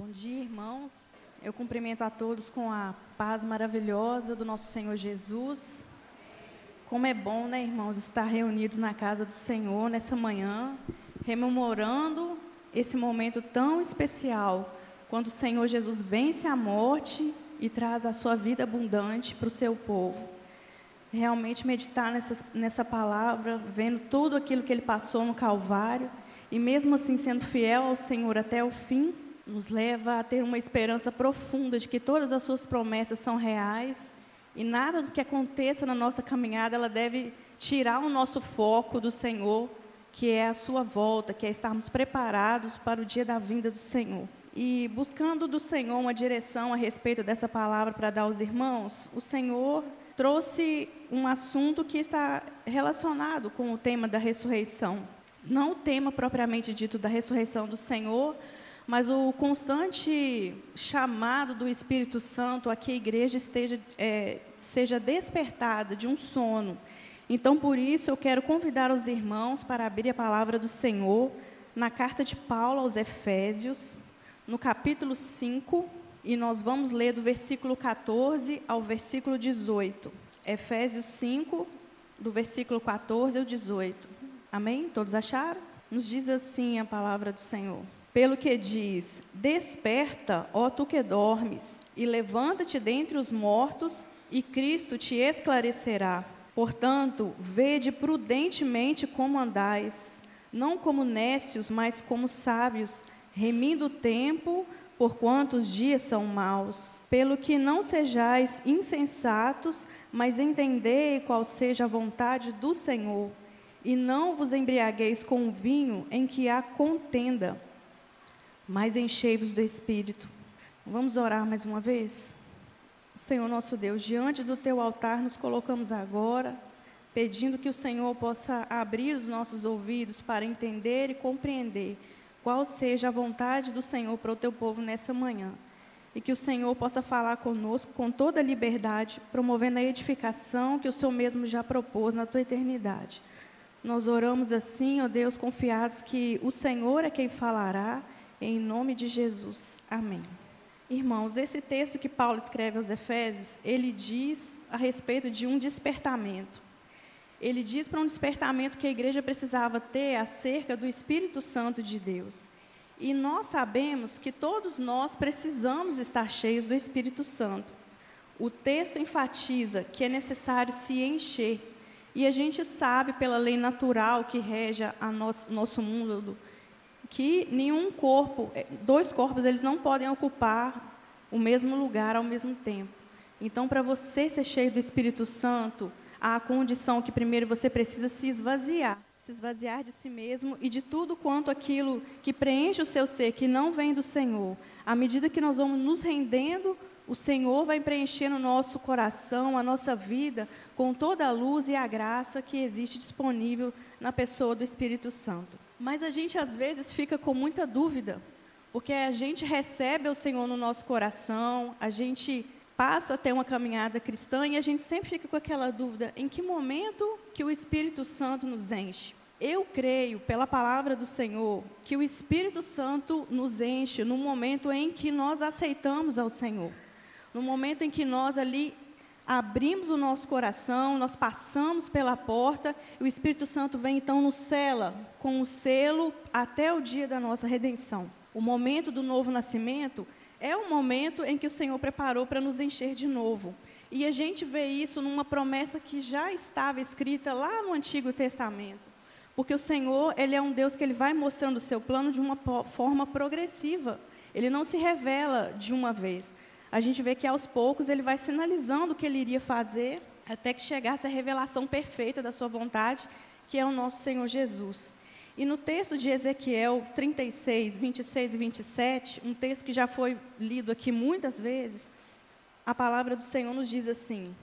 Bom dia, irmãos. Eu cumprimento a todos com a paz maravilhosa do nosso Senhor Jesus. Como é bom, né, irmãos, estar reunidos na casa do Senhor nessa manhã, rememorando esse momento tão especial, quando o Senhor Jesus vence a morte e traz a sua vida abundante para o seu povo. Realmente meditar nessa, nessa palavra, vendo tudo aquilo que ele passou no Calvário, e mesmo assim sendo fiel ao Senhor até o fim, nos leva a ter uma esperança profunda de que todas as suas promessas são reais e nada do que aconteça na nossa caminhada ela deve tirar o nosso foco do Senhor, que é a sua volta, que é estarmos preparados para o dia da vinda do Senhor. E buscando do Senhor uma direção a respeito dessa palavra para dar aos irmãos, o Senhor trouxe um assunto que está relacionado com o tema da ressurreição. Não o tema propriamente dito da ressurreição do Senhor, mas o constante chamado do Espírito Santo a que a igreja esteja, é, seja despertada de um sono. Então, por isso, eu quero convidar os irmãos para abrir a palavra do Senhor na carta de Paulo aos Efésios, no capítulo 5, e nós vamos ler do versículo 14 ao versículo 18. Efésios 5, do versículo 14 ao 18. Amém? Todos acharam? Nos diz assim a palavra do Senhor. Pelo que diz: Desperta, ó tu que dormes, e levanta-te dentre os mortos, e Cristo te esclarecerá. Portanto, vede prudentemente como andais, não como nécios, mas como sábios, remindo o tempo, porquanto os dias são maus. Pelo que não sejais insensatos, mas entendei qual seja a vontade do Senhor, e não vos embriagueis com vinho em que há contenda mas enchei-vos do Espírito. Vamos orar mais uma vez? Senhor nosso Deus, diante do teu altar nos colocamos agora, pedindo que o Senhor possa abrir os nossos ouvidos para entender e compreender qual seja a vontade do Senhor para o teu povo nessa manhã. E que o Senhor possa falar conosco com toda a liberdade, promovendo a edificação que o Senhor mesmo já propôs na tua eternidade. Nós oramos assim, ó Deus, confiados que o Senhor é quem falará em nome de Jesus. Amém. Irmãos, esse texto que Paulo escreve aos Efésios, ele diz a respeito de um despertamento. Ele diz para um despertamento que a igreja precisava ter acerca do Espírito Santo de Deus. E nós sabemos que todos nós precisamos estar cheios do Espírito Santo. O texto enfatiza que é necessário se encher. E a gente sabe, pela lei natural que rege a nosso, nosso mundo, que nenhum corpo, é, dois corpos, eles não podem ocupar o mesmo lugar ao mesmo tempo. Então, para você ser cheio do Espírito Santo, há a condição que primeiro você precisa se esvaziar, se esvaziar de si mesmo e de tudo quanto aquilo que preenche o seu ser, que não vem do Senhor. À medida que nós vamos nos rendendo, o Senhor vai preenchendo o nosso coração, a nossa vida, com toda a luz e a graça que existe disponível na pessoa do Espírito Santo. Mas a gente às vezes fica com muita dúvida, porque a gente recebe o Senhor no nosso coração, a gente passa a ter uma caminhada cristã e a gente sempre fica com aquela dúvida: em que momento que o Espírito Santo nos enche? Eu creio, pela palavra do Senhor, que o Espírito Santo nos enche no momento em que nós aceitamos ao Senhor. No momento em que nós ali abrimos o nosso coração, nós passamos pela porta, e o Espírito Santo vem então nos cela com o selo até o dia da nossa redenção. O momento do novo nascimento é o momento em que o Senhor preparou para nos encher de novo. E a gente vê isso numa promessa que já estava escrita lá no Antigo Testamento. Porque o Senhor, ele é um Deus que ele vai mostrando o seu plano de uma forma progressiva. Ele não se revela de uma vez a gente vê que aos poucos ele vai sinalizando o que ele iria fazer, até que chegasse a revelação perfeita da sua vontade, que é o nosso Senhor Jesus. E no texto de Ezequiel 36, 26 e 27, um texto que já foi lido aqui muitas vezes, a palavra do Senhor nos diz assim: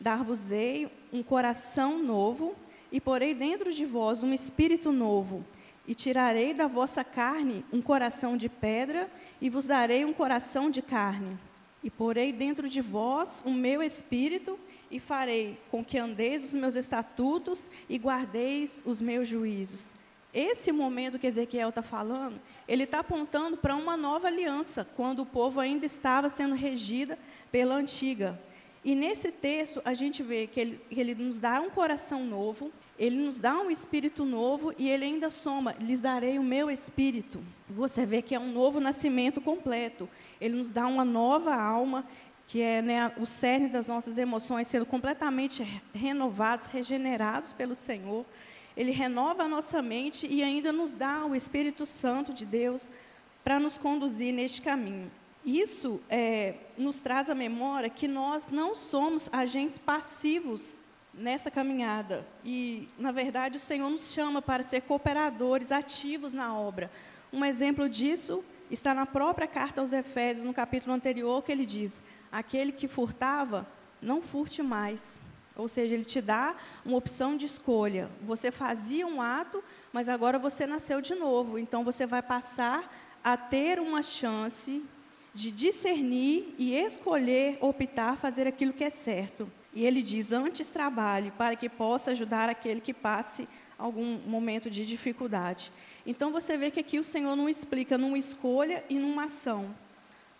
Dar-vos-ei um coração novo, e porei dentro de vós um espírito novo, e tirarei da vossa carne um coração de pedra, e vos darei um coração de carne. E porei dentro de vós o meu espírito, e farei com que andeis os meus estatutos e guardeis os meus juízos. Esse momento que Ezequiel está falando ele está apontando para uma nova aliança, quando o povo ainda estava sendo regida pela antiga. E nesse texto a gente vê que ele, que ele nos dá um coração novo, ele nos dá um espírito novo e ele ainda soma: lhes darei o meu espírito. Você vê que é um novo nascimento completo. Ele nos dá uma nova alma, que é né, o cerne das nossas emoções sendo completamente renovados, regenerados pelo Senhor. Ele renova a nossa mente e ainda nos dá o Espírito Santo de Deus para nos conduzir neste caminho. Isso é, nos traz à memória que nós não somos agentes passivos nessa caminhada. E, na verdade, o Senhor nos chama para ser cooperadores ativos na obra. Um exemplo disso está na própria carta aos Efésios, no capítulo anterior, que ele diz: Aquele que furtava, não furte mais. Ou seja, ele te dá uma opção de escolha. Você fazia um ato, mas agora você nasceu de novo. Então você vai passar a ter uma chance de discernir e escolher, optar, fazer aquilo que é certo. E ele diz: antes trabalhe para que possa ajudar aquele que passe algum momento de dificuldade. Então você vê que aqui o Senhor não explica numa escolha e numa ação.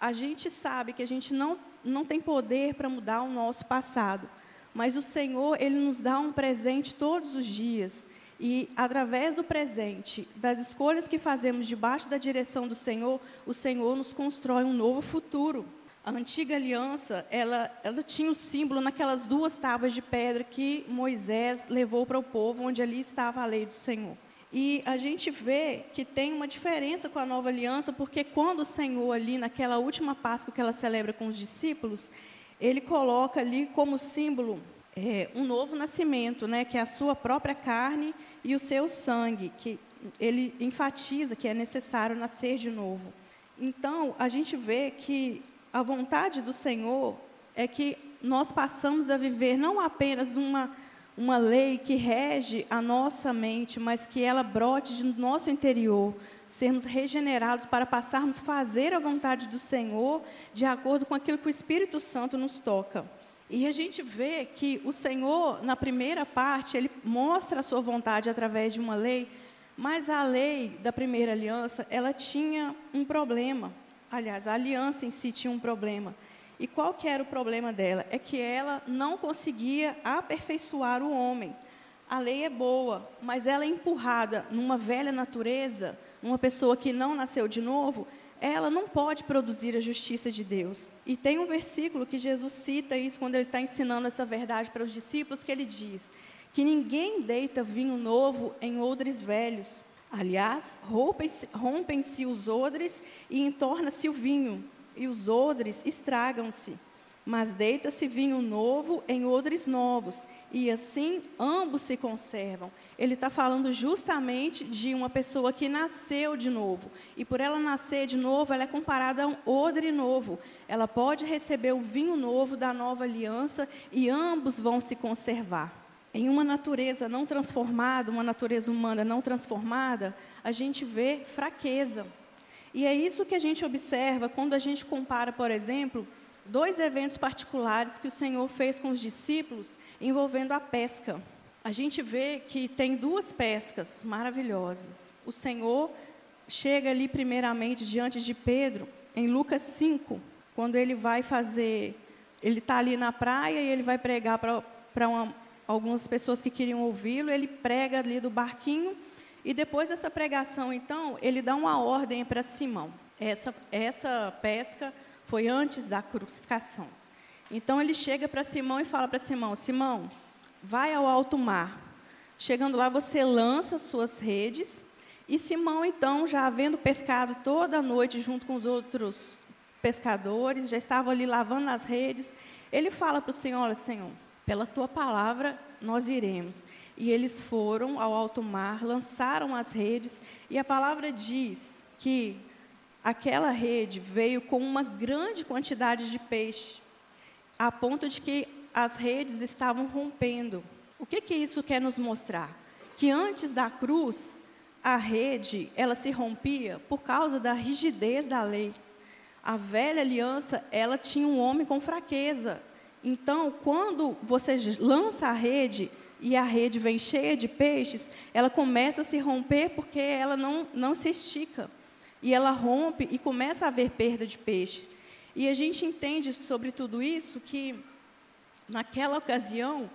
A gente sabe que a gente não, não tem poder para mudar o nosso passado, mas o Senhor, Ele nos dá um presente todos os dias. E através do presente, das escolhas que fazemos debaixo da direção do Senhor, o Senhor nos constrói um novo futuro. A antiga aliança, ela, ela tinha o um símbolo naquelas duas tábuas de pedra que Moisés levou para o povo, onde ali estava a lei do Senhor. E a gente vê que tem uma diferença com a nova aliança, porque quando o Senhor, ali naquela última Páscoa que ela celebra com os discípulos, ele coloca ali como símbolo é, um novo nascimento, né, que é a sua própria carne e o seu sangue, que ele enfatiza que é necessário nascer de novo. Então, a gente vê que a vontade do Senhor é que nós passamos a viver não apenas uma, uma lei que rege a nossa mente, mas que ela brote do nosso interior, sermos regenerados para passarmos a fazer a vontade do Senhor de acordo com aquilo que o Espírito Santo nos toca. E a gente vê que o Senhor, na primeira parte, ele mostra a sua vontade através de uma lei, mas a lei da primeira aliança, ela tinha um problema. Aliás, a aliança em si tinha um problema. E qual que era o problema dela? É que ela não conseguia aperfeiçoar o homem. A lei é boa, mas ela é empurrada numa velha natureza, numa pessoa que não nasceu de novo, ela não pode produzir a justiça de Deus. E tem um versículo que Jesus cita isso quando ele está ensinando essa verdade para os discípulos, que ele diz que ninguém deita vinho novo em odres velhos, Aliás, rompem-se rompem os odres e entorna-se o vinho, e os odres estragam-se. Mas deita-se vinho novo em odres novos, e assim ambos se conservam. Ele está falando justamente de uma pessoa que nasceu de novo. E por ela nascer de novo, ela é comparada a um odre novo. Ela pode receber o vinho novo da nova aliança e ambos vão se conservar em uma natureza não transformada, uma natureza humana não transformada, a gente vê fraqueza. E é isso que a gente observa quando a gente compara, por exemplo, dois eventos particulares que o Senhor fez com os discípulos envolvendo a pesca. A gente vê que tem duas pescas maravilhosas. O Senhor chega ali primeiramente diante de Pedro, em Lucas 5, quando ele vai fazer, ele está ali na praia e ele vai pregar para uma algumas pessoas que queriam ouvi-lo, ele prega ali do barquinho, e depois dessa pregação, então, ele dá uma ordem para Simão. Essa, essa pesca foi antes da crucificação. Então ele chega para Simão e fala para Simão: Simão, vai ao alto mar. Chegando lá, você lança suas redes. E Simão, então, já havendo pescado toda a noite junto com os outros pescadores, já estava ali lavando as redes, ele fala para o Senhor: Olha, Senhor, pela tua palavra nós iremos. E eles foram ao alto mar, lançaram as redes, e a palavra diz que aquela rede veio com uma grande quantidade de peixe, a ponto de que as redes estavam rompendo. O que, que isso quer nos mostrar? Que antes da cruz, a rede, ela se rompia por causa da rigidez da lei. A velha aliança, ela tinha um homem com fraqueza, então, quando você lança a rede e a rede vem cheia de peixes, ela começa a se romper porque ela não, não se estica. e ela rompe e começa a haver perda de peixe. E a gente entende sobre tudo isso que, naquela ocasião,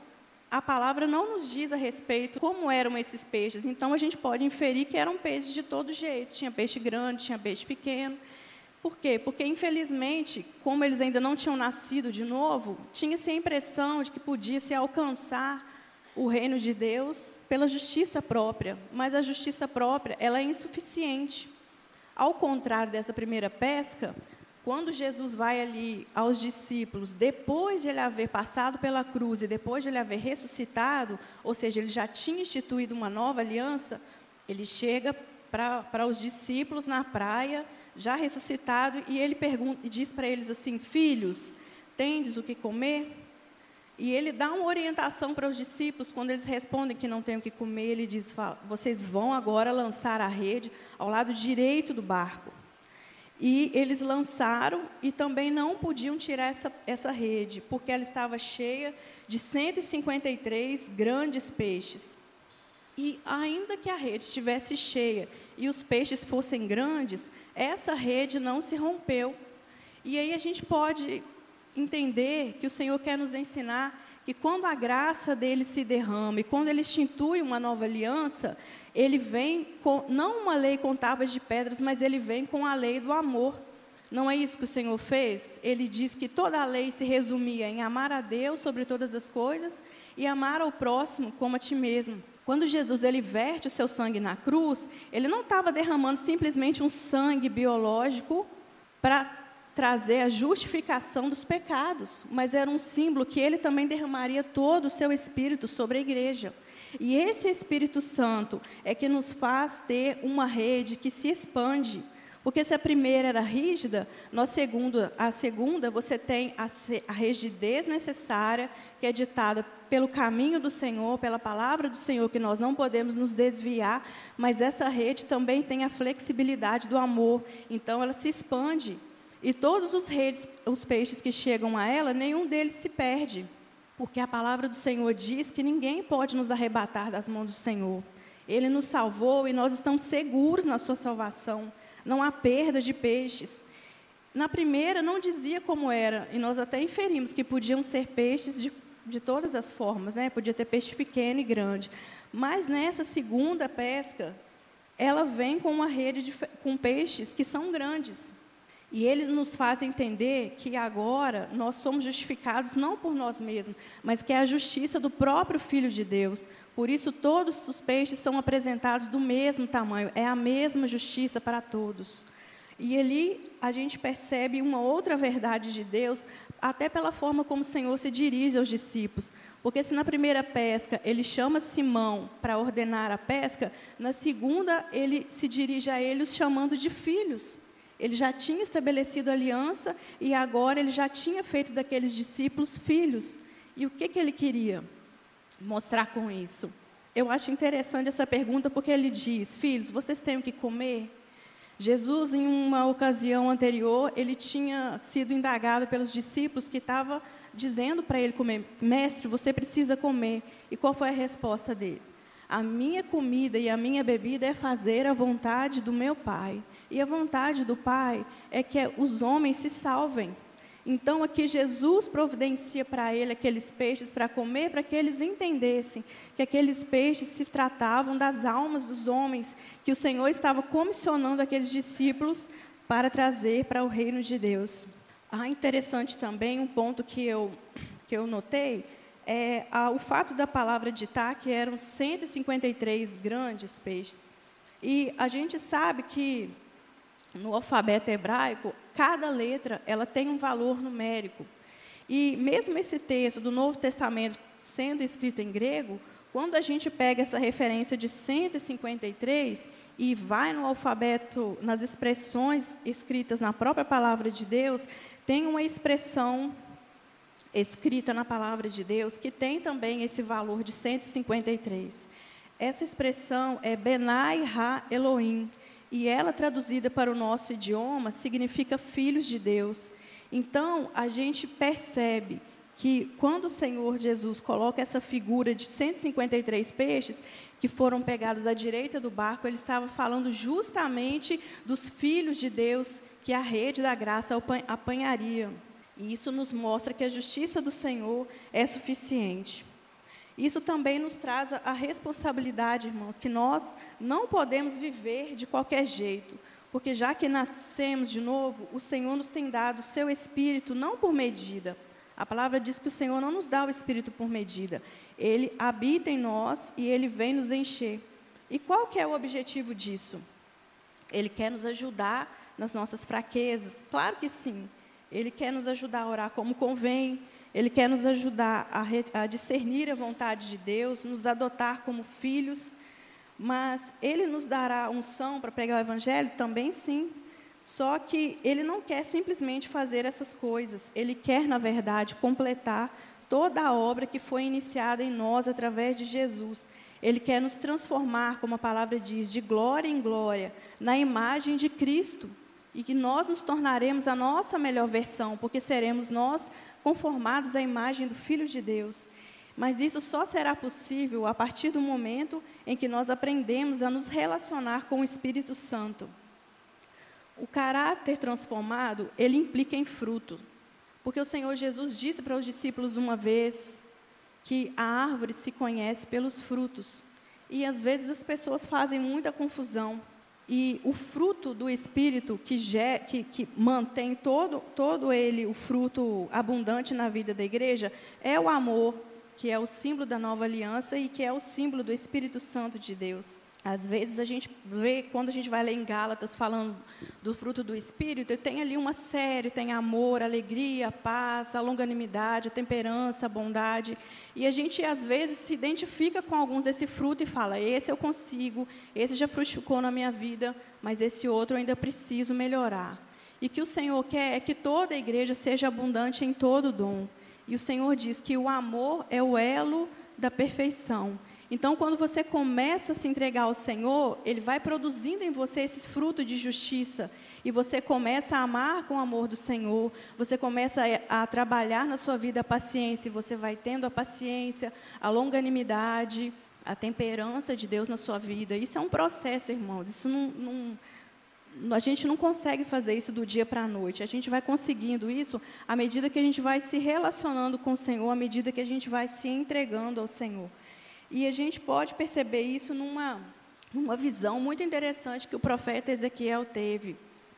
a palavra não nos diz a respeito como eram esses peixes. Então a gente pode inferir que eram peixes de todo jeito. Tinha peixe grande, tinha peixe pequeno. Por quê? Porque, infelizmente, como eles ainda não tinham nascido de novo, tinha-se a impressão de que podia-se alcançar o reino de Deus pela justiça própria. Mas a justiça própria ela é insuficiente. Ao contrário dessa primeira pesca, quando Jesus vai ali aos discípulos, depois de ele haver passado pela cruz e depois de ele haver ressuscitado, ou seja, ele já tinha instituído uma nova aliança, ele chega para os discípulos na praia, já ressuscitado, e ele pergunta, e diz para eles assim: Filhos, tendes o que comer? E ele dá uma orientação para os discípulos, quando eles respondem que não têm o que comer, ele diz: Vocês vão agora lançar a rede ao lado direito do barco. E eles lançaram e também não podiam tirar essa, essa rede, porque ela estava cheia de 153 grandes peixes. E ainda que a rede estivesse cheia e os peixes fossem grandes, essa rede não se rompeu. E aí a gente pode entender que o Senhor quer nos ensinar que quando a graça dele se derrama e quando ele institui uma nova aliança, ele vem com não uma lei com tábuas de pedras, mas ele vem com a lei do amor. Não é isso que o Senhor fez? Ele diz que toda a lei se resumia em amar a Deus sobre todas as coisas e amar ao próximo como a ti mesmo. Quando Jesus ele verte o seu sangue na cruz, ele não estava derramando simplesmente um sangue biológico para trazer a justificação dos pecados, mas era um símbolo que ele também derramaria todo o seu espírito sobre a igreja. E esse Espírito Santo é que nos faz ter uma rede que se expande. Porque se a primeira era rígida, na segunda, a segunda você tem a, a rigidez necessária, que é ditada pelo caminho do Senhor, pela palavra do Senhor, que nós não podemos nos desviar, mas essa rede também tem a flexibilidade do amor, então ela se expande. E todos os redes, os peixes que chegam a ela, nenhum deles se perde. Porque a palavra do Senhor diz que ninguém pode nos arrebatar das mãos do Senhor. Ele nos salvou e nós estamos seguros na sua salvação. Não há perda de peixes. Na primeira não dizia como era, e nós até inferimos que podiam ser peixes de, de todas as formas, né? Podia ter peixe pequeno e grande. Mas nessa segunda pesca, ela vem com uma rede de, com peixes que são grandes. E eles nos fazem entender que agora nós somos justificados não por nós mesmos, mas que é a justiça do próprio Filho de Deus. Por isso, todos os peixes são apresentados do mesmo tamanho, é a mesma justiça para todos. E ali a gente percebe uma outra verdade de Deus, até pela forma como o Senhor se dirige aos discípulos. Porque se na primeira pesca ele chama Simão para ordenar a pesca, na segunda ele se dirige a eles chamando de filhos. Ele já tinha estabelecido aliança e agora ele já tinha feito daqueles discípulos filhos. E o que, que ele queria mostrar com isso? Eu acho interessante essa pergunta porque ele diz: Filhos, vocês têm o que comer? Jesus, em uma ocasião anterior, ele tinha sido indagado pelos discípulos que estava dizendo para ele comer: Mestre, você precisa comer. E qual foi a resposta dele? A minha comida e a minha bebida é fazer a vontade do meu Pai. E a vontade do Pai é que os homens se salvem. Então, aqui Jesus providencia para ele aqueles peixes para comer, para que eles entendessem que aqueles peixes se tratavam das almas dos homens, que o Senhor estava comissionando aqueles discípulos para trazer para o reino de Deus. Ah, interessante também um ponto que eu, que eu notei é ah, o fato da palavra ditar que eram 153 grandes peixes. E a gente sabe que no alfabeto hebraico, cada letra ela tem um valor numérico. E mesmo esse texto do Novo Testamento sendo escrito em grego, quando a gente pega essa referência de 153 e vai no alfabeto, nas expressões escritas na própria palavra de Deus, tem uma expressão escrita na palavra de Deus que tem também esse valor de 153. Essa expressão é Benai Ha Elohim, e ela, traduzida para o nosso idioma, significa filhos de Deus. Então, a gente percebe que quando o Senhor Jesus coloca essa figura de 153 peixes que foram pegados à direita do barco, ele estava falando justamente dos filhos de Deus que a rede da graça apanharia. E isso nos mostra que a justiça do Senhor é suficiente. Isso também nos traz a responsabilidade, irmãos, que nós não podemos viver de qualquer jeito, porque já que nascemos de novo, o Senhor nos tem dado o seu espírito não por medida, a palavra diz que o Senhor não nos dá o Espírito por medida. Ele habita em nós e ele vem nos encher. E qual que é o objetivo disso? Ele quer nos ajudar nas nossas fraquezas. Claro que sim. Ele quer nos ajudar a orar como convém. Ele quer nos ajudar a, a discernir a vontade de Deus, nos adotar como filhos. Mas ele nos dará unção para pregar o evangelho? Também sim. Só que ele não quer simplesmente fazer essas coisas, ele quer, na verdade, completar toda a obra que foi iniciada em nós através de Jesus. Ele quer nos transformar, como a palavra diz, de glória em glória, na imagem de Cristo. E que nós nos tornaremos a nossa melhor versão, porque seremos nós conformados à imagem do Filho de Deus. Mas isso só será possível a partir do momento em que nós aprendemos a nos relacionar com o Espírito Santo. O caráter transformado, ele implica em fruto. Porque o Senhor Jesus disse para os discípulos uma vez que a árvore se conhece pelos frutos. E às vezes as pessoas fazem muita confusão. E o fruto do Espírito que, que, que mantém todo, todo ele, o fruto abundante na vida da igreja, é o amor, que é o símbolo da nova aliança e que é o símbolo do Espírito Santo de Deus. Às vezes a gente vê, quando a gente vai ler em Gálatas falando do fruto do Espírito, tem ali uma série, tem amor, alegria, paz, a longanimidade, a temperança, a bondade. E a gente, às vezes, se identifica com alguns desse fruto e fala, esse eu consigo, esse já frutificou na minha vida, mas esse outro eu ainda preciso melhorar. E que o Senhor quer é que toda a igreja seja abundante em todo dom. E o Senhor diz que o amor é o elo da perfeição. Então, quando você começa a se entregar ao Senhor, Ele vai produzindo em você esses frutos de justiça. E você começa a amar com o amor do Senhor. Você começa a, a trabalhar na sua vida a paciência. E você vai tendo a paciência, a longanimidade, a temperança de Deus na sua vida. Isso é um processo, irmãos. Isso não, não a gente não consegue fazer isso do dia para a noite. A gente vai conseguindo isso à medida que a gente vai se relacionando com o Senhor, à medida que a gente vai se entregando ao Senhor. E a gente pode perceber isso numa, numa visão muito interessante que o profeta Ezequiel teve,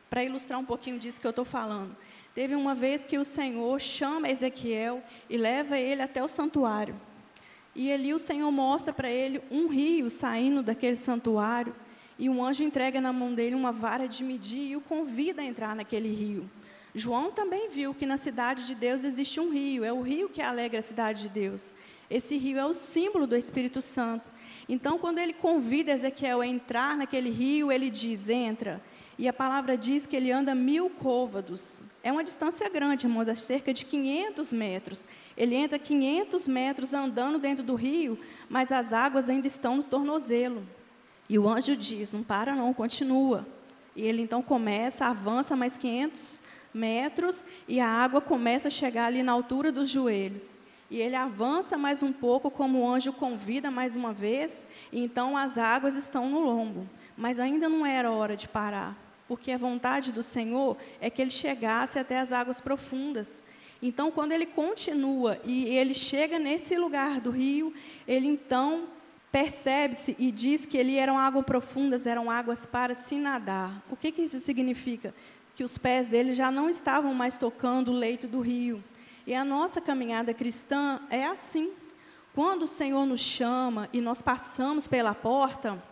para ilustrar um pouquinho disso que eu estou falando. Teve uma vez que o Senhor chama Ezequiel e leva ele até o santuário. E ali o Senhor mostra para ele um rio saindo daquele santuário. E um anjo entrega na mão dele uma vara de medir e o convida a entrar naquele rio. João também viu que na cidade de Deus existe um rio, é o rio que alegra a cidade de Deus. Esse rio é o símbolo do Espírito Santo. Então, quando ele convida Ezequiel a entrar naquele rio, ele diz: entra. E a palavra diz que ele anda mil côvados. É uma distância grande, irmãos, é cerca de 500 metros. Ele entra 500 metros andando dentro do rio, mas as águas ainda estão no tornozelo. E o anjo diz: não para, não, continua. E ele então começa, avança mais 500 metros, e a água começa a chegar ali na altura dos joelhos. E ele avança mais um pouco, como o anjo convida mais uma vez, e então as águas estão no lombo. Mas ainda não era hora de parar, porque a vontade do Senhor é que ele chegasse até as águas profundas. Então, quando ele continua e ele chega nesse lugar do rio, ele então percebe-se e diz que ali eram águas profundas, eram águas para se nadar. O que, que isso significa? Que os pés dele já não estavam mais tocando o leito do rio, e a nossa caminhada cristã é assim. Quando o Senhor nos chama e nós passamos pela porta,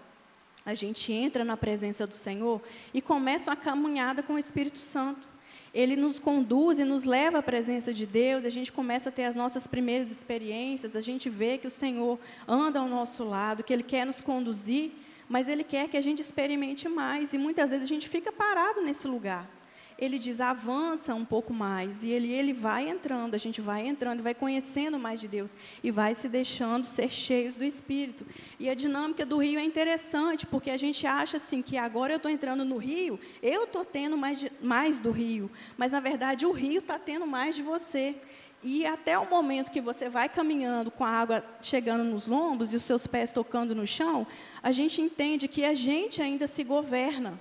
a gente entra na presença do Senhor e começa uma caminhada com o Espírito Santo. Ele nos conduz e nos leva à presença de Deus, a gente começa a ter as nossas primeiras experiências, a gente vê que o Senhor anda ao nosso lado, que Ele quer nos conduzir, mas Ele quer que a gente experimente mais, e muitas vezes a gente fica parado nesse lugar ele diz avança um pouco mais e ele ele vai entrando, a gente vai entrando, vai conhecendo mais de Deus e vai se deixando ser cheios do Espírito. E a dinâmica do rio é interessante porque a gente acha assim que agora eu estou entrando no rio, eu estou tendo mais de, mais do rio, mas na verdade o rio está tendo mais de você. E até o momento que você vai caminhando com a água chegando nos lombos e os seus pés tocando no chão, a gente entende que a gente ainda se governa.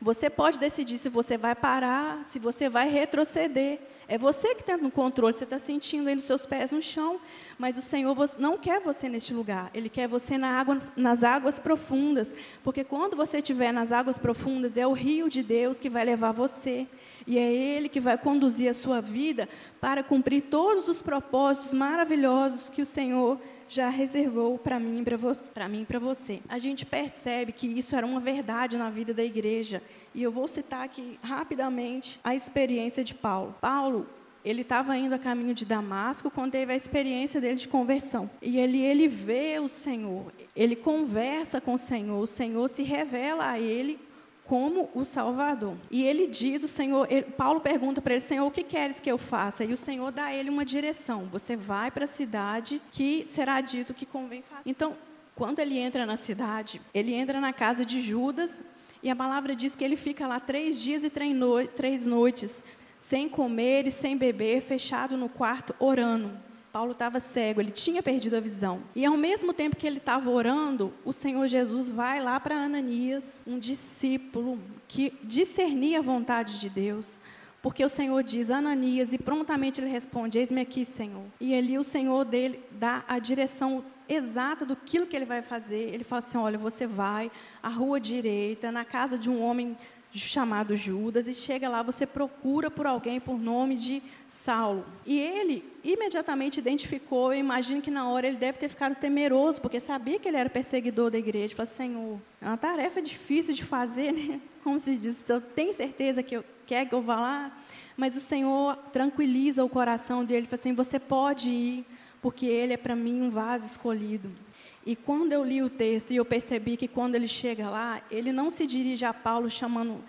Você pode decidir se você vai parar, se você vai retroceder. É você que está no controle, você está sentindo aí os seus pés no chão, mas o Senhor não quer você neste lugar. Ele quer você na água, nas águas profundas, porque quando você estiver nas águas profundas, é o rio de Deus que vai levar você. E é Ele que vai conduzir a sua vida para cumprir todos os propósitos maravilhosos que o Senhor já reservou para mim e para você. A gente percebe que isso era uma verdade na vida da igreja. E eu vou citar aqui rapidamente a experiência de Paulo. Paulo, ele estava indo a caminho de Damasco quando teve a experiência dele de conversão. E ele, ele vê o Senhor, ele conversa com o Senhor, o Senhor se revela a ele como o Salvador. E ele diz, o Senhor, ele, Paulo pergunta para ele, Senhor, o que queres que eu faça? E o Senhor dá a ele uma direção. Você vai para a cidade que será dito que convém fazer. Então, quando ele entra na cidade, ele entra na casa de Judas e a palavra diz que ele fica lá três dias e três noites, sem comer e sem beber, fechado no quarto, orando. Paulo estava cego, ele tinha perdido a visão. E ao mesmo tempo que ele estava orando, o Senhor Jesus vai lá para Ananias, um discípulo que discernia a vontade de Deus. Porque o Senhor diz, Ananias, e prontamente ele responde: Eis-me aqui, Senhor. E ali o Senhor dele dá a direção exata do que ele vai fazer. Ele fala assim: Olha, você vai à rua direita, na casa de um homem chamado Judas, e chega lá, você procura por alguém por nome de Saulo. E ele imediatamente identificou, eu imagino que na hora ele deve ter ficado temeroso, porque sabia que ele era perseguidor da igreja. Falou, Senhor, é uma tarefa difícil de fazer, né? Como se diz, eu tenho certeza que eu quer que eu vá lá? Mas o Senhor tranquiliza o coração dele, fala assim, você pode ir, porque ele é para mim um vaso escolhido. E quando eu li o texto e eu percebi que quando ele chega lá, ele não se dirige a Paulo chamando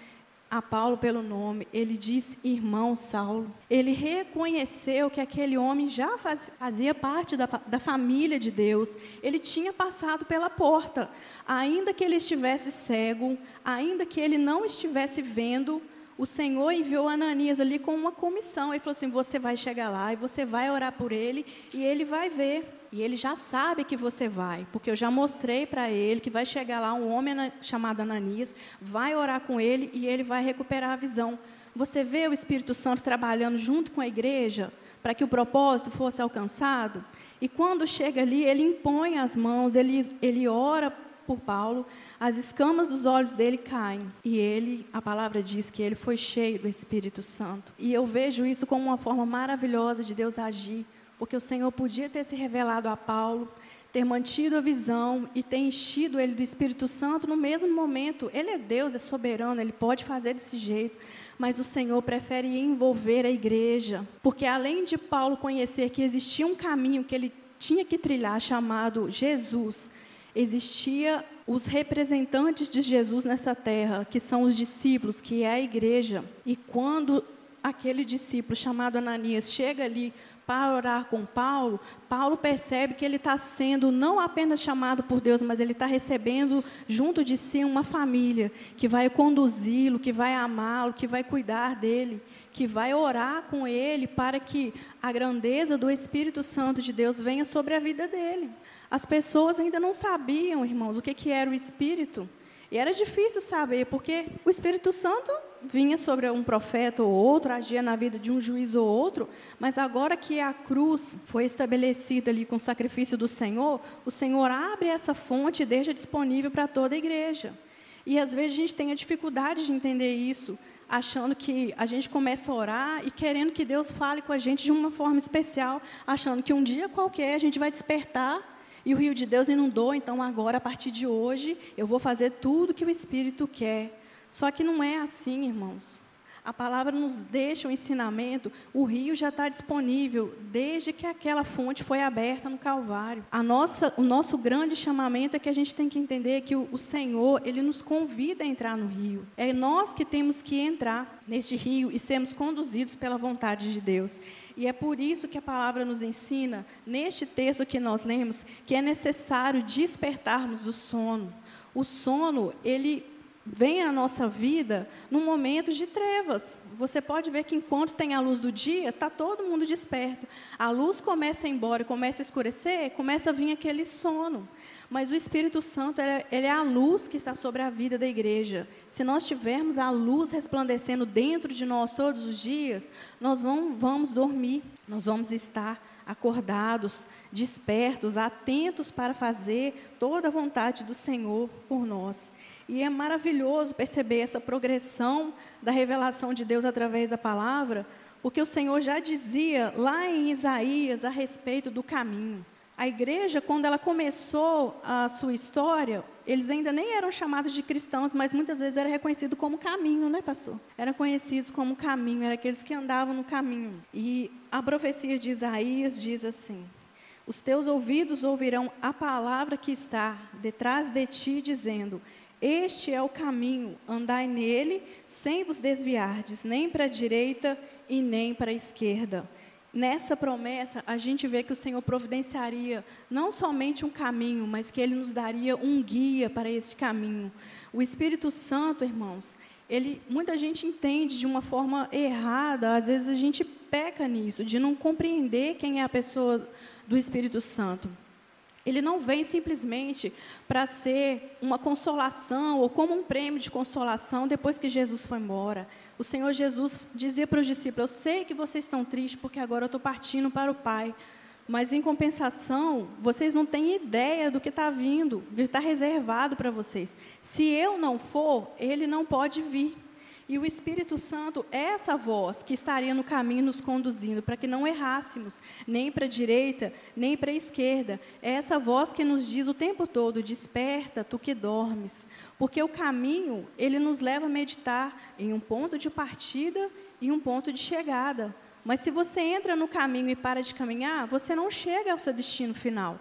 a Paulo pelo nome, ele diz irmão Saulo. Ele reconheceu que aquele homem já fazia parte da, da família de Deus, ele tinha passado pela porta. Ainda que ele estivesse cego, ainda que ele não estivesse vendo, o Senhor enviou Ananias ali com uma comissão. Ele falou assim: Você vai chegar lá e você vai orar por ele e ele vai ver. E ele já sabe que você vai, porque eu já mostrei para ele que vai chegar lá um homem chamado Ananias, vai orar com ele e ele vai recuperar a visão. Você vê o Espírito Santo trabalhando junto com a igreja para que o propósito fosse alcançado? E quando chega ali, ele impõe as mãos, ele, ele ora por Paulo, as escamas dos olhos dele caem. E ele, a palavra diz que ele foi cheio do Espírito Santo. E eu vejo isso como uma forma maravilhosa de Deus agir porque o Senhor podia ter se revelado a Paulo, ter mantido a visão e ter enchido ele do Espírito Santo no mesmo momento. Ele é Deus, é soberano, ele pode fazer desse jeito, mas o Senhor prefere envolver a igreja, porque além de Paulo conhecer que existia um caminho que ele tinha que trilhar chamado Jesus, existia os representantes de Jesus nessa terra, que são os discípulos, que é a igreja. E quando aquele discípulo chamado Ananias chega ali para orar com Paulo, Paulo percebe que ele está sendo não apenas chamado por Deus, mas ele está recebendo junto de si uma família que vai conduzi-lo, que vai amá-lo, que vai cuidar dele, que vai orar com ele para que a grandeza do Espírito Santo de Deus venha sobre a vida dele. As pessoas ainda não sabiam, irmãos, o que, que era o Espírito. E era difícil saber, porque o Espírito Santo vinha sobre um profeta ou outro, agia na vida de um juiz ou outro, mas agora que a cruz foi estabelecida ali com o sacrifício do Senhor, o Senhor abre essa fonte e deixa disponível para toda a igreja. E às vezes a gente tem a dificuldade de entender isso, achando que a gente começa a orar e querendo que Deus fale com a gente de uma forma especial, achando que um dia qualquer a gente vai despertar e o rio de Deus inundou, então agora, a partir de hoje, eu vou fazer tudo que o Espírito quer. Só que não é assim, irmãos. A palavra nos deixa o ensinamento, o rio já está disponível desde que aquela fonte foi aberta no Calvário. A nossa, o nosso grande chamamento é que a gente tem que entender que o, o Senhor, Ele nos convida a entrar no rio. É nós que temos que entrar neste rio e sermos conduzidos pela vontade de Deus. E é por isso que a palavra nos ensina, neste texto que nós lemos, que é necessário despertarmos do sono. O sono, ele vem à nossa vida num momento de trevas. Você pode ver que enquanto tem a luz do dia, está todo mundo desperto. A luz começa a ir embora começa a escurecer, começa a vir aquele sono. Mas o Espírito Santo, é, ele é a luz que está sobre a vida da igreja. Se nós tivermos a luz resplandecendo dentro de nós todos os dias, nós vamos, vamos dormir, nós vamos estar acordados, despertos, atentos para fazer toda a vontade do Senhor por nós. E é maravilhoso perceber essa progressão da revelação de Deus através da palavra, porque o Senhor já dizia lá em Isaías a respeito do caminho. A igreja, quando ela começou a sua história, eles ainda nem eram chamados de cristãos, mas muitas vezes era reconhecido como caminho, né, pastor? Eram conhecidos como caminho, eram aqueles que andavam no caminho. E a profecia de Isaías diz assim: Os teus ouvidos ouvirão a palavra que está detrás de ti, dizendo: Este é o caminho, andai nele, sem vos desviardes, nem para a direita e nem para a esquerda nessa promessa, a gente vê que o Senhor providenciaria não somente um caminho, mas que Ele nos daria um guia para esse caminho. O Espírito Santo, irmãos, ele, muita gente entende de uma forma errada, às vezes a gente peca nisso, de não compreender quem é a pessoa do Espírito Santo. Ele não vem simplesmente para ser uma consolação ou como um prêmio de consolação depois que Jesus foi embora. O Senhor Jesus dizia para os discípulos: Eu sei que vocês estão tristes porque agora eu estou partindo para o Pai. Mas em compensação, vocês não têm ideia do que está vindo, do que está reservado para vocês. Se eu não for, ele não pode vir. E o Espírito Santo é essa voz que estaria no caminho nos conduzindo, para que não errássemos, nem para a direita, nem para a esquerda. É essa voz que nos diz o tempo todo: desperta, tu que dormes. Porque o caminho, ele nos leva a meditar em um ponto de partida e um ponto de chegada. Mas se você entra no caminho e para de caminhar, você não chega ao seu destino final.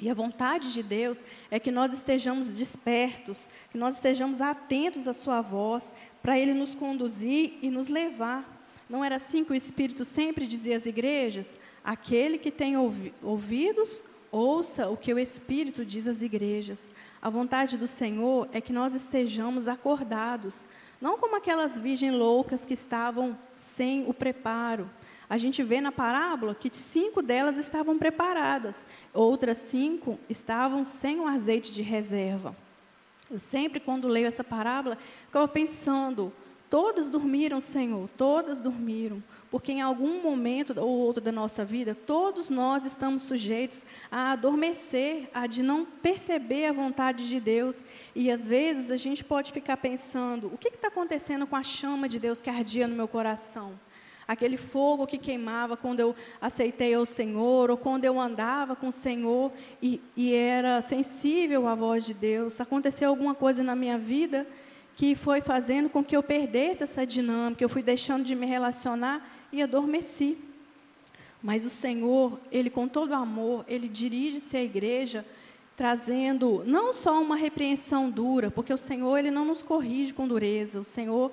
E a vontade de Deus é que nós estejamos despertos, que nós estejamos atentos à Sua voz, para Ele nos conduzir e nos levar. Não era assim que o Espírito sempre dizia às igrejas? Aquele que tem ouvidos, ouça o que o Espírito diz às igrejas. A vontade do Senhor é que nós estejamos acordados, não como aquelas virgens loucas que estavam sem o preparo, a gente vê na parábola que cinco delas estavam preparadas, outras cinco estavam sem o azeite de reserva. Eu sempre, quando leio essa parábola, ficava pensando: todas dormiram, Senhor, todas dormiram, porque em algum momento ou outro da nossa vida, todos nós estamos sujeitos a adormecer, a de não perceber a vontade de Deus. E às vezes a gente pode ficar pensando: o que está acontecendo com a chama de Deus que ardia no meu coração? Aquele fogo que queimava quando eu aceitei o Senhor, ou quando eu andava com o Senhor e, e era sensível à voz de Deus. Aconteceu alguma coisa na minha vida que foi fazendo com que eu perdesse essa dinâmica, eu fui deixando de me relacionar e adormeci. Mas o Senhor, Ele com todo amor, Ele dirige-se à igreja trazendo não só uma repreensão dura, porque o Senhor ele não nos corrige com dureza, o Senhor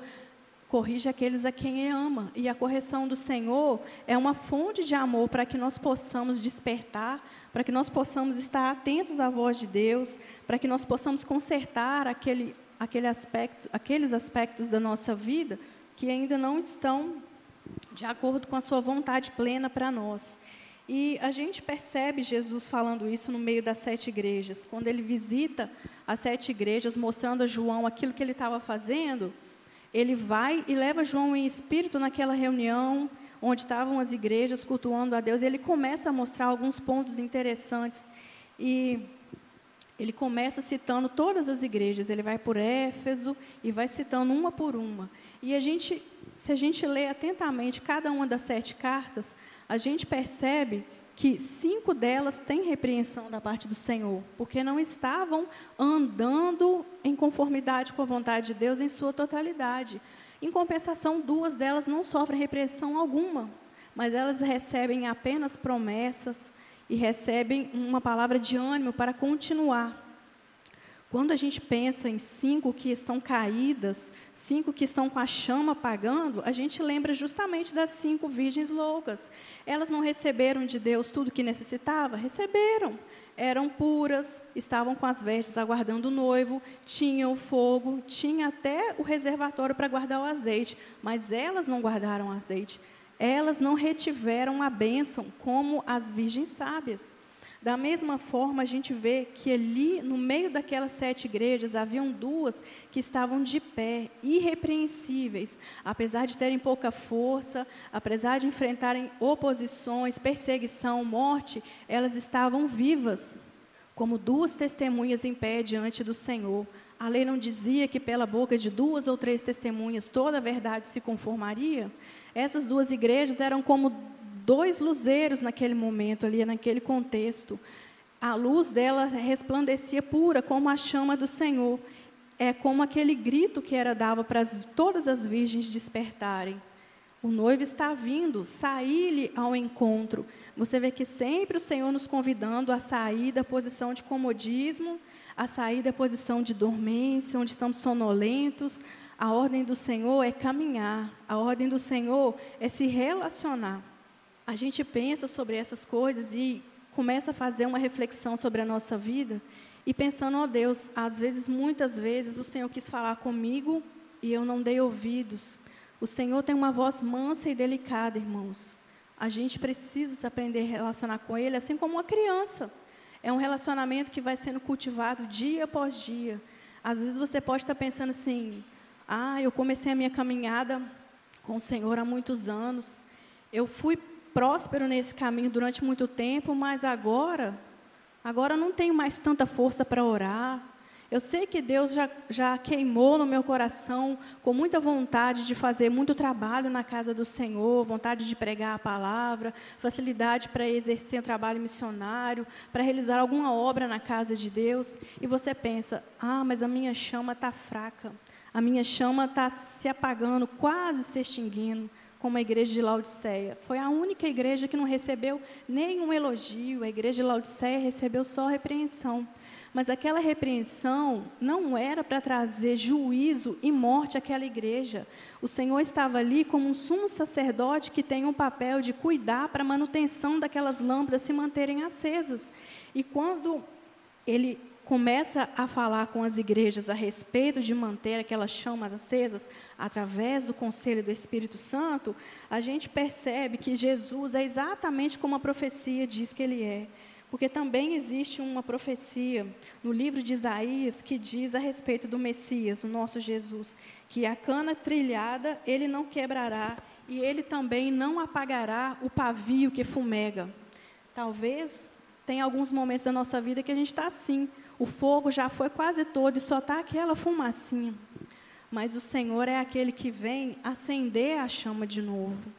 corrige aqueles a quem ama. E a correção do Senhor é uma fonte de amor para que nós possamos despertar, para que nós possamos estar atentos à voz de Deus, para que nós possamos consertar aquele, aquele aspecto, aqueles aspectos da nossa vida que ainda não estão de acordo com a sua vontade plena para nós. E a gente percebe Jesus falando isso no meio das sete igrejas. Quando ele visita as sete igrejas, mostrando a João aquilo que ele estava fazendo, ele vai e leva João em espírito naquela reunião onde estavam as igrejas cultuando a Deus, e ele começa a mostrar alguns pontos interessantes. E ele começa citando todas as igrejas, ele vai por Éfeso e vai citando uma por uma. E a gente, se a gente lê atentamente cada uma das sete cartas, a gente percebe que cinco delas têm repreensão da parte do Senhor, porque não estavam andando em conformidade com a vontade de Deus em sua totalidade. Em compensação, duas delas não sofrem repreensão alguma, mas elas recebem apenas promessas e recebem uma palavra de ânimo para continuar. Quando a gente pensa em cinco que estão caídas, cinco que estão com a chama apagando, a gente lembra justamente das cinco virgens loucas. Elas não receberam de Deus tudo que necessitava? Receberam. Eram puras, estavam com as vestes aguardando o noivo, tinham o fogo, tinha até o reservatório para guardar o azeite, mas elas não guardaram o azeite. Elas não retiveram a bênção como as virgens sábias. Da mesma forma, a gente vê que ali, no meio daquelas sete igrejas, haviam duas que estavam de pé, irrepreensíveis, apesar de terem pouca força, apesar de enfrentarem oposições, perseguição, morte, elas estavam vivas, como duas testemunhas em pé diante do Senhor. A lei não dizia que pela boca de duas ou três testemunhas toda a verdade se conformaria? Essas duas igrejas eram como dois luzeiros naquele momento, ali, naquele contexto. A luz dela resplandecia pura, como a chama do Senhor. É como aquele grito que era dado para as, todas as virgens despertarem. O noivo está vindo, sair-lhe ao encontro. Você vê que sempre o Senhor nos convidando a sair da posição de comodismo, a sair da posição de dormência, onde estamos sonolentos. A ordem do Senhor é caminhar, a ordem do Senhor é se relacionar a gente pensa sobre essas coisas e começa a fazer uma reflexão sobre a nossa vida e pensando, ó oh Deus, às vezes, muitas vezes, o Senhor quis falar comigo e eu não dei ouvidos. O Senhor tem uma voz mansa e delicada, irmãos. A gente precisa aprender a relacionar com Ele, assim como uma criança. É um relacionamento que vai sendo cultivado dia após dia. Às vezes você pode estar pensando assim: ah, eu comecei a minha caminhada com o Senhor há muitos anos. Eu fui próspero nesse caminho durante muito tempo, mas agora, agora não tenho mais tanta força para orar. Eu sei que Deus já, já queimou no meu coração com muita vontade de fazer muito trabalho na casa do Senhor, vontade de pregar a palavra, facilidade para exercer um trabalho missionário, para realizar alguma obra na casa de Deus. E você pensa: ah, mas a minha chama está fraca, a minha chama está se apagando, quase se extinguindo como a igreja de Laodiceia. Foi a única igreja que não recebeu nenhum elogio, a igreja de Laodiceia recebeu só repreensão. Mas aquela repreensão não era para trazer juízo e morte àquela igreja. O Senhor estava ali como um sumo sacerdote que tem um papel de cuidar para a manutenção daquelas lâmpadas se manterem acesas. E quando ele começa a falar com as igrejas a respeito de manter aquelas chamas acesas através do conselho do Espírito Santo, a gente percebe que Jesus é exatamente como a profecia diz que ele é. Porque também existe uma profecia no livro de Isaías que diz a respeito do Messias, o nosso Jesus, que a cana trilhada ele não quebrará e ele também não apagará o pavio que fumega. Talvez tenha alguns momentos da nossa vida que a gente está assim, o fogo já foi quase todo e só está aquela fumacinha. Mas o Senhor é aquele que vem acender a chama de novo.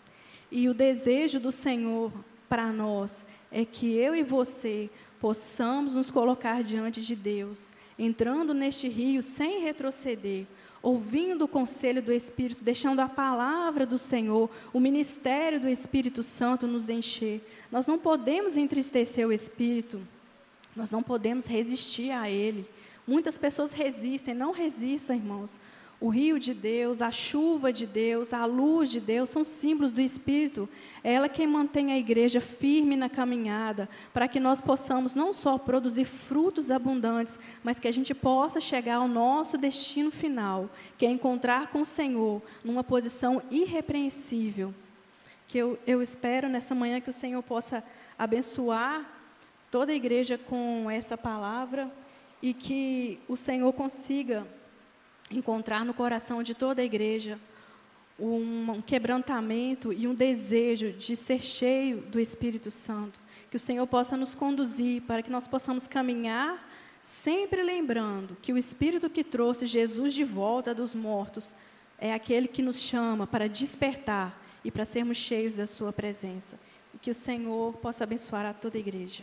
E o desejo do Senhor para nós é que eu e você possamos nos colocar diante de Deus, entrando neste rio sem retroceder, ouvindo o conselho do Espírito, deixando a palavra do Senhor, o ministério do Espírito Santo nos encher. Nós não podemos entristecer o Espírito. Nós não podemos resistir a Ele. Muitas pessoas resistem, não resistam, irmãos. O rio de Deus, a chuva de Deus, a luz de Deus são símbolos do Espírito. É ela quem mantém a igreja firme na caminhada, para que nós possamos não só produzir frutos abundantes, mas que a gente possa chegar ao nosso destino final, que é encontrar com o Senhor numa posição irrepreensível. Que eu, eu espero nessa manhã que o Senhor possa abençoar toda a igreja com essa palavra e que o Senhor consiga encontrar no coração de toda a igreja um quebrantamento e um desejo de ser cheio do Espírito Santo. Que o Senhor possa nos conduzir para que nós possamos caminhar sempre lembrando que o Espírito que trouxe Jesus de volta dos mortos é aquele que nos chama para despertar e para sermos cheios da Sua presença. Que o Senhor possa abençoar a toda a igreja.